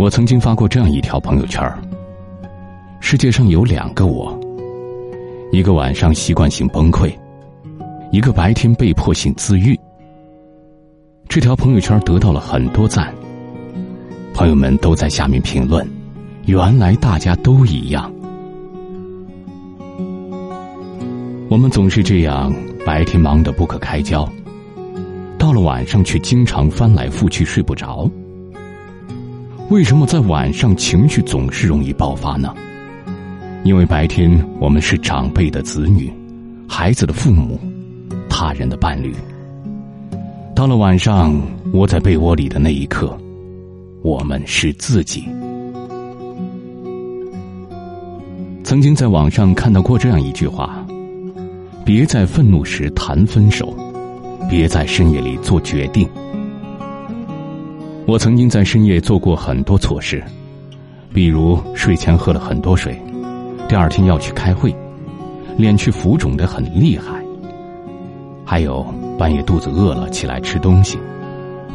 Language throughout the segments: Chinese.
我曾经发过这样一条朋友圈世界上有两个我，一个晚上习惯性崩溃，一个白天被迫性自愈。这条朋友圈得到了很多赞，朋友们都在下面评论：“原来大家都一样。”我们总是这样，白天忙得不可开交，到了晚上却经常翻来覆去睡不着。为什么在晚上情绪总是容易爆发呢？因为白天我们是长辈的子女，孩子的父母，他人的伴侣。到了晚上，窝在被窝里的那一刻，我们是自己。曾经在网上看到过这样一句话：别在愤怒时谈分手，别在深夜里做决定。我曾经在深夜做过很多错事，比如睡前喝了很多水，第二天要去开会，脸却浮肿的很厉害。还有半夜肚子饿了起来吃东西，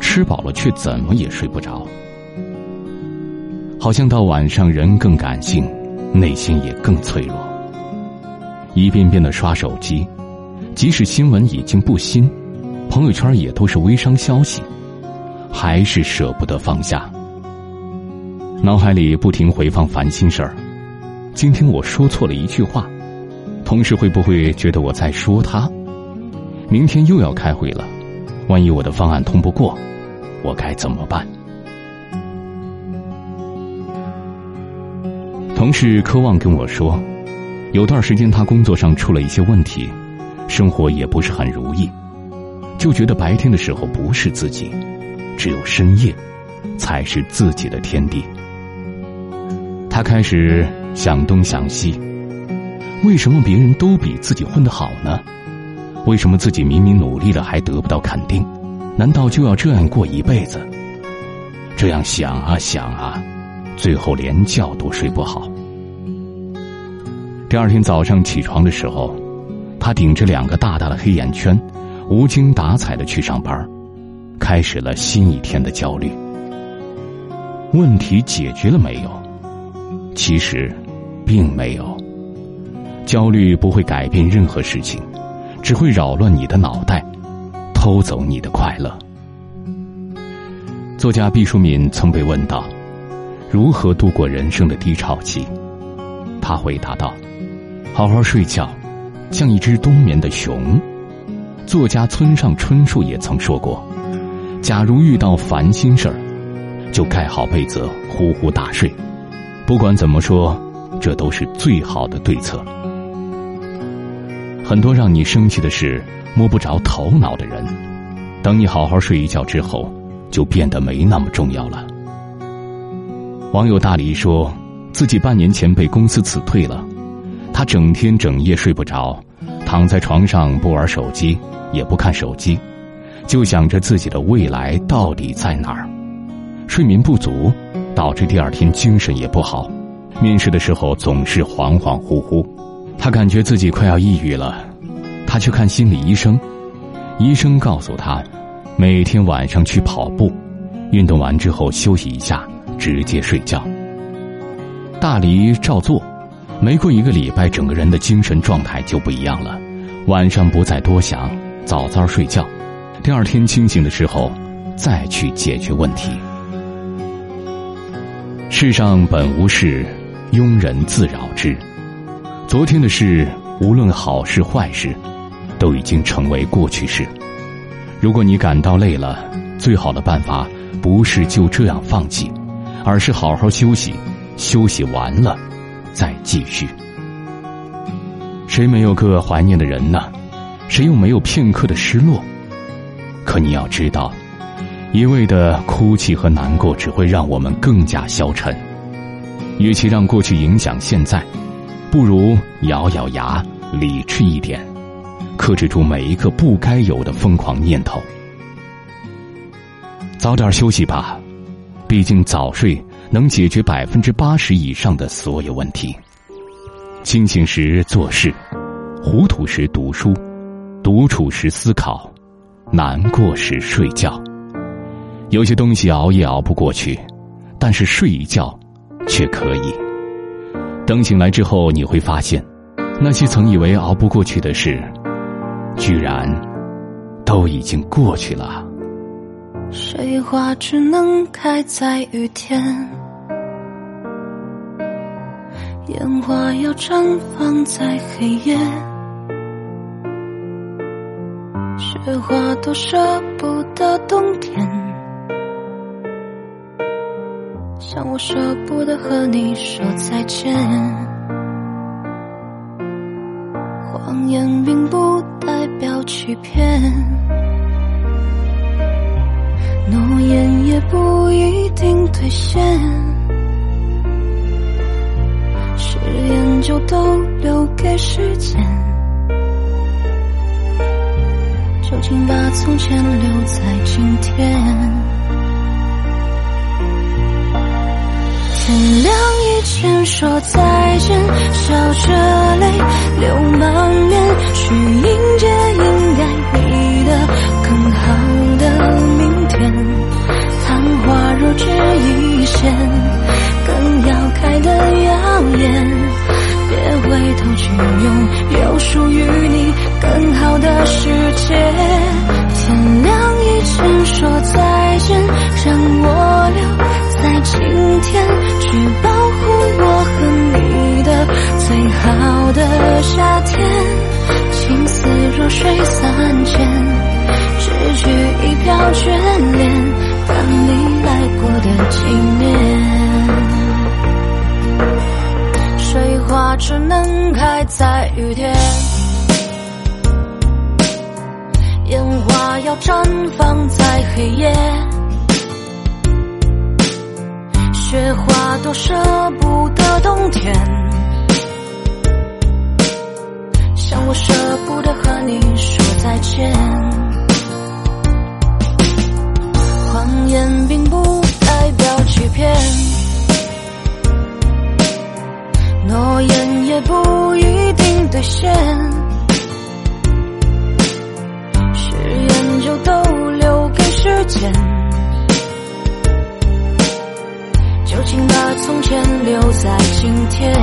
吃饱了却怎么也睡不着。好像到晚上人更感性，内心也更脆弱。一遍遍的刷手机，即使新闻已经不新，朋友圈也都是微商消息。还是舍不得放下，脑海里不停回放烦心事儿。今天我说错了一句话，同事会不会觉得我在说他？明天又要开会了，万一我的方案通不过，我该怎么办？同事渴望跟我说，有段时间他工作上出了一些问题，生活也不是很如意，就觉得白天的时候不是自己。只有深夜，才是自己的天地。他开始想东想西，为什么别人都比自己混得好呢？为什么自己明明努力了还得不到肯定？难道就要这样过一辈子？这样想啊想啊，最后连觉都睡不好。第二天早上起床的时候，他顶着两个大大的黑眼圈，无精打采的去上班。开始了新一天的焦虑。问题解决了没有？其实，并没有。焦虑不会改变任何事情，只会扰乱你的脑袋，偷走你的快乐。作家毕淑敏曾被问到：“如何度过人生的低潮期？”他回答道：“好好睡觉，像一只冬眠的熊。”作家村上春树也曾说过。假如遇到烦心事儿，就盖好被子，呼呼大睡。不管怎么说，这都是最好的对策。很多让你生气的事，摸不着头脑的人，等你好好睡一觉之后，就变得没那么重要了。网友大黎说，自己半年前被公司辞退了，他整天整夜睡不着，躺在床上不玩手机，也不看手机。就想着自己的未来到底在哪儿，睡眠不足导致第二天精神也不好，面试的时候总是恍恍惚惚，他感觉自己快要抑郁了，他去看心理医生，医生告诉他，每天晚上去跑步，运动完之后休息一下，直接睡觉。大黎照做，没过一个礼拜，整个人的精神状态就不一样了，晚上不再多想，早早睡觉。第二天清醒的时候，再去解决问题。世上本无事，庸人自扰之。昨天的事，无论好事坏事，都已经成为过去式。如果你感到累了，最好的办法不是就这样放弃，而是好好休息。休息完了，再继续。谁没有个怀念的人呢？谁又没有片刻的失落？可你要知道，一味的哭泣和难过只会让我们更加消沉。与其让过去影响现在，不如咬咬牙，理智一点，克制住每一个不该有的疯狂念头。早点休息吧，毕竟早睡能解决百分之八十以上的所有问题。清醒时做事，糊涂时读书，独处时思考。难过时睡觉，有些东西熬夜熬不过去，但是睡一觉却可以。等醒来之后，你会发现，那些曾以为熬不过去的事，居然都已经过去了。水花只能开在雨天，烟花要绽放在黑夜。雪花都舍不得冬天，像我舍不得和你说再见。谎言并不代表欺骗，诺言也不一定兑现，誓言就都留给时间。请把从前留在今天？天亮以前说再见，笑着泪流满面，去迎接雨天，烟花要绽放在黑夜，雪花都舍不得冬天，像我舍不得和你说再见。谎言并不代表欺骗。誓言就都留给时间，就请把从前留在今天。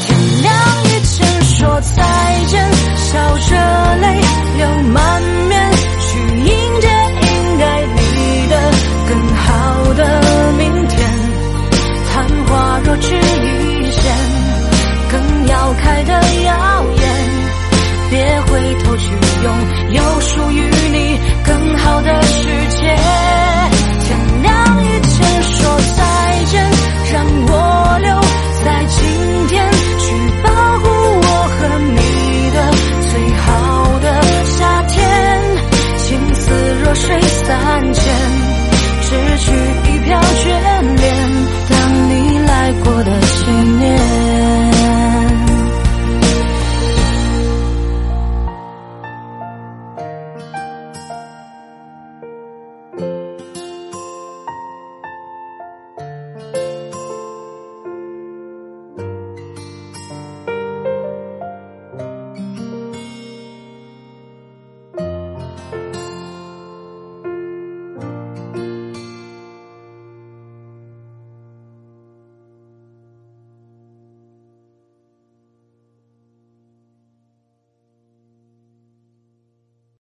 天亮以前说再见，笑着泪流满面，去迎接应该你的更好的明天。昙花若只。开的耀眼别回头去拥有属于